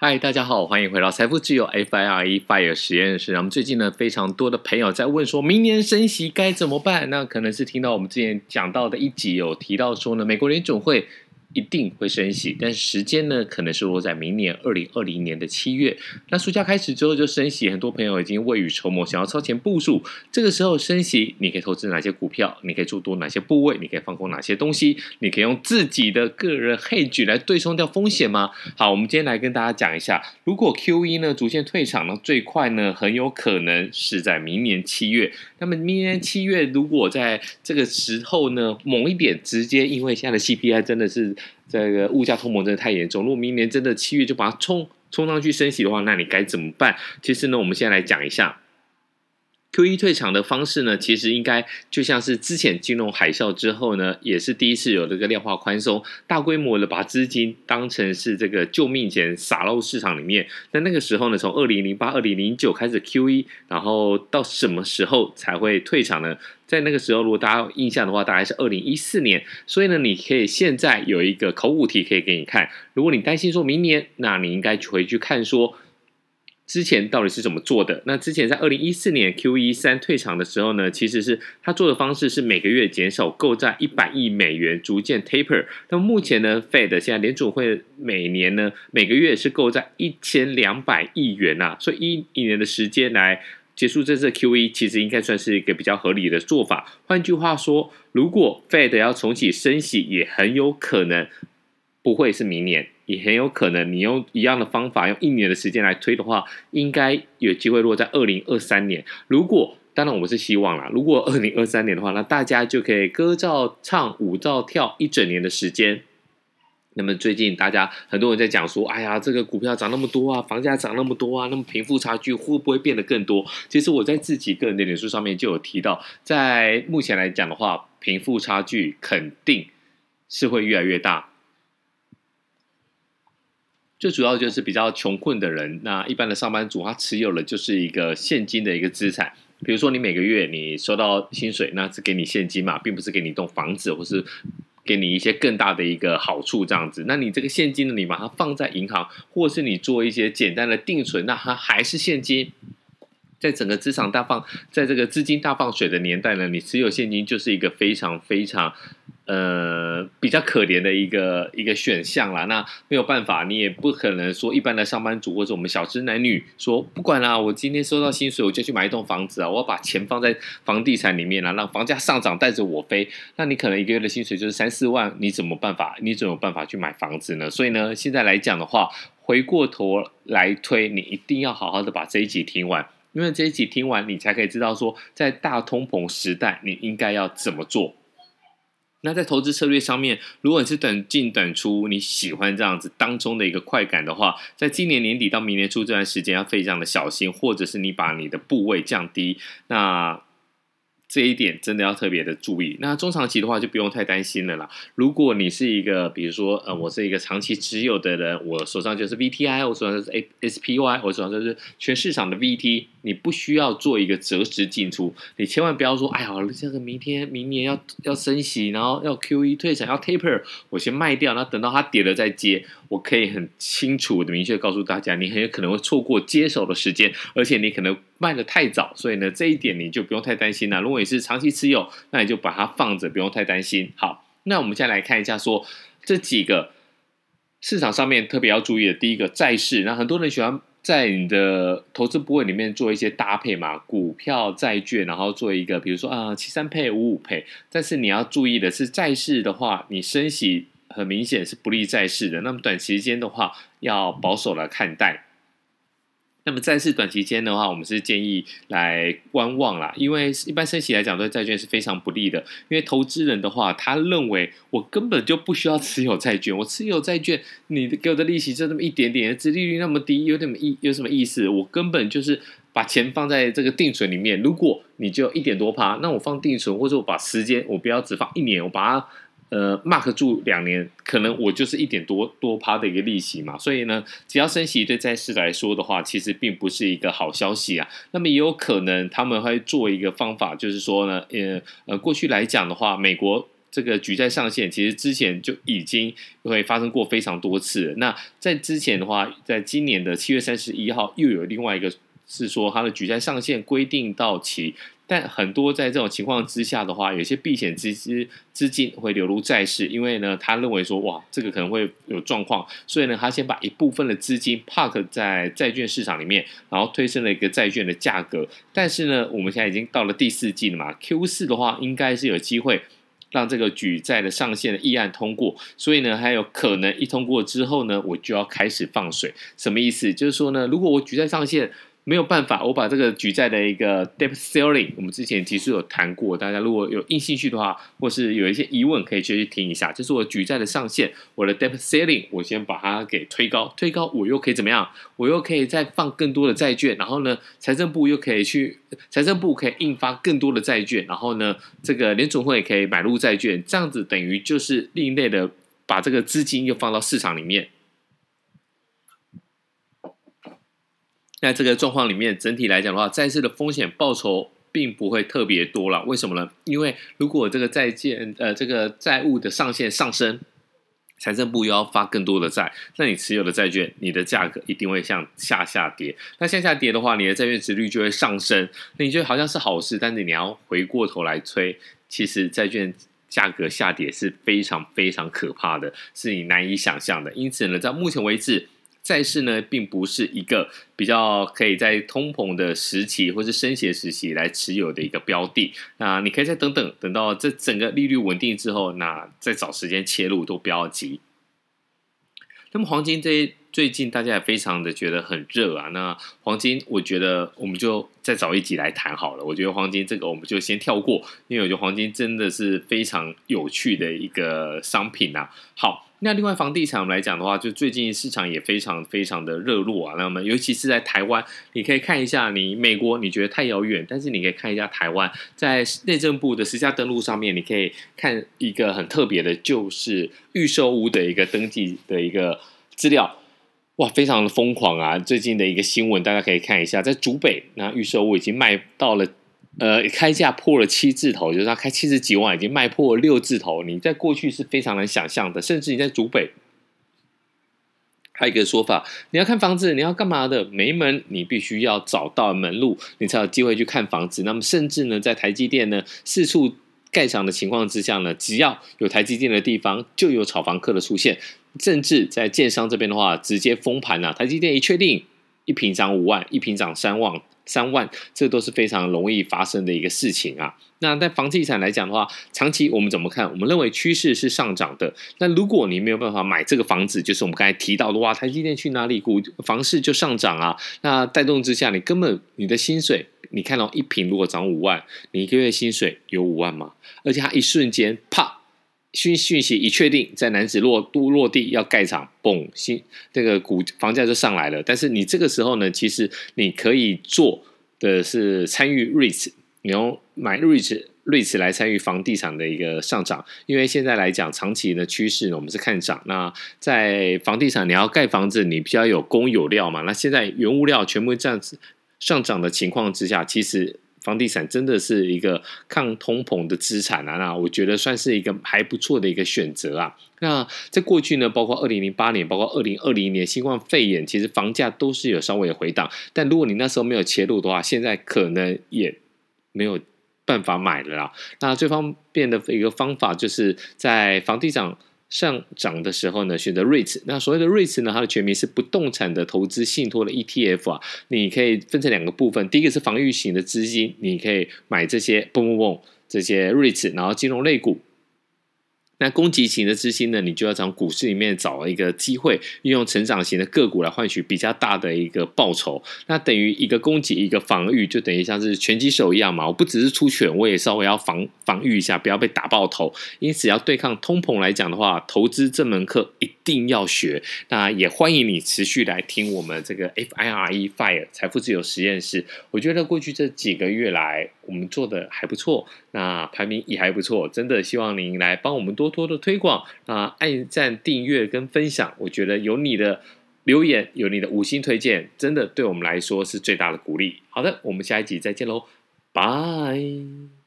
嗨，大家好，欢迎回到财富自由 FIRE FIRE 实验室。那么最近呢，非常多的朋友在问，说明年升息该怎么办？那可能是听到我们之前讲到的一集有提到说呢，美国联准会。一定会升息，但是时间呢，可能是落在明年二零二零年的七月。那暑假开始之后就升息，很多朋友已经未雨绸缪，想要超前部署。这个时候升息，你可以投资哪些股票？你可以做多哪些部位？你可以放空哪些东西？你可以用自己的个人 hedge 来对冲掉风险吗？好，我们今天来跟大家讲一下，如果 QE 呢逐渐退场呢，最快呢很有可能是在明年七月。那么明年七月如果在这个时候呢猛一点，直接因为现在的 CPI 真的是。这个物价通膨真的太严重，如果明年真的七月就把它冲冲上去升息的话，那你该怎么办？其实呢，我们先来讲一下 QE 退场的方式呢，其实应该就像是之前金融海啸之后呢，也是第一次有这个量化宽松，大规模的把资金当成是这个救命钱撒到市场里面。那那个时候呢，从二零零八、二零零九开始 QE，然后到什么时候才会退场呢？在那个时候，如果大家有印象的话，大概是二零一四年。所以呢，你可以现在有一个考古题可以给你看。如果你担心说明年，那你应该回去看说之前到底是怎么做的。那之前在二零一四年 QE 三退场的时候呢，其实是他做的方式是每个月减少购债一百亿美元，逐渐 taper。那么目前呢，Fed 现在联储会每年呢每个月是购债一千两百亿元呐、啊，所以一一年的时间来。结束这次 QE 其实应该算是一个比较合理的做法。换句话说，如果 Fed 要重启升息，也很有可能不会是明年，也很有可能你用一样的方法，用一年的时间来推的话，应该有机会落在二零二三年。如果当然我们是希望啦，如果二零二三年的话，那大家就可以歌照唱，舞照跳一整年的时间。那么最近大家很多人在讲说，哎呀，这个股票涨那么多啊，房价涨那么多啊，那么贫富差距会不会变得更多？其实我在自己个人的脸书上面就有提到，在目前来讲的话，贫富差距肯定是会越来越大。最主要就是比较穷困的人，那一般的上班族他持有的就是一个现金的一个资产，比如说你每个月你收到薪水，那是给你现金嘛，并不是给你一栋房子或是。给你一些更大的一个好处，这样子，那你这个现金呢，你把它放在银行，或是你做一些简单的定存，那它还是现金。在整个资产大放，在这个资金大放水的年代呢，你持有现金就是一个非常非常。呃，比较可怜的一个一个选项啦。那没有办法，你也不可能说一般的上班族或者我们小资男女说不管啦，我今天收到薪水我就去买一栋房子啊，我要把钱放在房地产里面啊，让房价上涨带着我飞。那你可能一个月的薪水就是三四万，你怎么办法？你怎么有办法去买房子呢？所以呢，现在来讲的话，回过头来推，你一定要好好的把这一集听完，因为这一集听完，你才可以知道说，在大通膨时代，你应该要怎么做。那在投资策略上面，如果你是等进等出，你喜欢这样子当中的一个快感的话，在今年年底到明年初这段时间要非常的小心，或者是你把你的部位降低，那。这一点真的要特别的注意。那中长期的话就不用太担心了啦。如果你是一个，比如说，呃，我是一个长期持有的人，我手上就是 VTI，我手上就是 SPY，我手上就是全市场的 VT，你不需要做一个择时进出。你千万不要说，哎呀，这个明天、明年要要升息，然后要 QE 退场，要 Taper，我先卖掉，然后等到它跌了再接。我可以很清楚的、明确告诉大家，你很有可能会错过接手的时间，而且你可能。卖的太早，所以呢，这一点你就不用太担心了。如果你是长期持有，那你就把它放着，不用太担心。好，那我们现在来看一下，说这几个市场上面特别要注意的，第一个债市。那很多人喜欢在你的投资部位里面做一些搭配嘛，股票、债券，然后做一个，比如说啊，七三配、五五配。但是你要注意的是，债市的话，你升息很明显是不利债市的。那么短时间的话，要保守来看待。那么债市短期间的话，我们是建议来观望啦，因为一般升息来讲，对债券是非常不利的。因为投资人的话，他认为我根本就不需要持有债券，我持有债券，你给我的利息就那么一点点，殖利率那么低，有点意有什么意思？我根本就是把钱放在这个定存里面。如果你就一点多趴，那我放定存，或者我把时间，我不要只放一年，我把它。呃，mark 住两年，可能我就是一点多多趴的一个利息嘛，所以呢，只要升息对债市来说的话，其实并不是一个好消息啊。那么也有可能他们会做一个方法，就是说呢，呃呃，过去来讲的话，美国这个举债上限，其实之前就已经会发生过非常多次。那在之前的话，在今年的七月三十一号，又有另外一个是说，它的举债上限规定到期。但很多在这种情况之下的话，有些避险资资资金会流入债市，因为呢，他认为说，哇，这个可能会有状况，所以呢，他先把一部分的资金 park 在债券市场里面，然后推升了一个债券的价格。但是呢，我们现在已经到了第四季了嘛，Q 四的话，应该是有机会让这个举债的上限的议案通过，所以呢，还有可能一通过之后呢，我就要开始放水。什么意思？就是说呢，如果我举债上限没有办法，我把这个举债的一个 debt ceiling，我们之前其实有谈过，大家如果有硬兴趣的话，或是有一些疑问，可以去听一下。就是我举债的上限，我的 debt ceiling，我先把它给推高，推高我又可以怎么样？我又可以再放更多的债券，然后呢，财政部又可以去，财政部可以印发更多的债券，然后呢，这个联准会也可以买入债券，这样子等于就是另类的把这个资金又放到市场里面。在这个状况里面，整体来讲的话，债市的风险报酬并不会特别多了。为什么呢？因为如果这个债券呃这个债务的上限上升，财政部又要发更多的债，那你持有的债券，你的价格一定会向下下跌。那向下跌的话，你的债券值率就会上升。那你觉得好像是好事，但是你要回过头来催，其实债券价格下跌是非常非常可怕的，是你难以想象的。因此呢，在目前为止。债市呢，并不是一个比较可以在通膨的时期或是升息时期来持有的一个标的。那你可以再等等，等到这整个利率稳定之后，那再找时间切入都不要急。那么黄金这最近大家也非常的觉得很热啊。那黄金，我觉得我们就再找一集来谈好了。我觉得黄金这个我们就先跳过，因为我觉得黄金真的是非常有趣的一个商品啊。好。那另外房地产来讲的话，就最近市场也非常非常的热络啊。那么尤其是在台湾，你可以看一下，你美国你觉得太遥远，但是你可以看一下台湾，在内政部的实价登录上面，你可以看一个很特别的，就是预售屋的一个登记的一个资料，哇，非常的疯狂啊！最近的一个新闻，大家可以看一下，在竹北，那预售屋已经卖到了。呃，开价破了七字头，就是他开七十几万，已经卖破六字头。你在过去是非常难想象的，甚至你在竹北，还有一个说法，你要看房子，你要干嘛的？没门，你必须要找到门路，你才有机会去看房子。那么，甚至呢，在台积电呢四处盖厂的情况之下呢，只要有台积电的地方，就有炒房客的出现。甚至在建商这边的话，直接封盘了。台积电一确定，一平涨五万，一平涨三万。三万，这都是非常容易发生的一个事情啊。那在房地产来讲的话，长期我们怎么看？我们认为趋势是上涨的。那如果你没有办法买这个房子，就是我们刚才提到的话，台积电去哪里，股房市就上涨啊。那带动之下，你根本你的薪水，你看到一平如果涨五万，你一个月薪水有五万吗？而且它一瞬间，啪！讯讯息一确定，在男子落都落地要盖厂，嘣，新这个股房价就上来了。但是你这个时候呢，其实你可以做的是参与 REITs，你用买 REITs REITs 来参与房地产的一个上涨。因为现在来讲，长期的趋势呢，我们是看涨。那在房地产，你要盖房子，你比较有工有料嘛。那现在原物料全部这样子上涨的情况之下，其实。房地产真的是一个抗通膨的资产啊，那我觉得算是一个还不错的一个选择啊。那在过去呢，包括二零零八年，包括二零二零年新冠肺炎，其实房价都是有稍微的回档。但如果你那时候没有切入的话，现在可能也没有办法买了啦。那最方便的一个方法，就是在房地产。上涨的时候呢，选择 REITs。那所谓的 REITs 呢，它的全名是不动产的投资信托的 ETF 啊。你可以分成两个部分，第一个是防御型的资金，你可以买这些 boom boom boom 这些 REITs，然后金融类股。那攻击型的资金呢，你就要从股市里面找一个机会，运用成长型的个股来换取比较大的一个报酬。那等于一个攻击，一个防御，就等于像是拳击手一样嘛。我不只是出拳，我也稍微要防防御一下，不要被打爆头。因此，要对抗通膨来讲的话，投资这门课一定要学。那也欢迎你持续来听我们这个 FIRE FIRE 财富自由实验室。我觉得过去这几个月来，我们做的还不错，那排名也还不错。真的希望您来帮我们多。多多的推广啊，按赞、订阅跟分享，我觉得有你的留言，有你的五星推荐，真的对我们来说是最大的鼓励。好的，我们下一集再见喽，拜。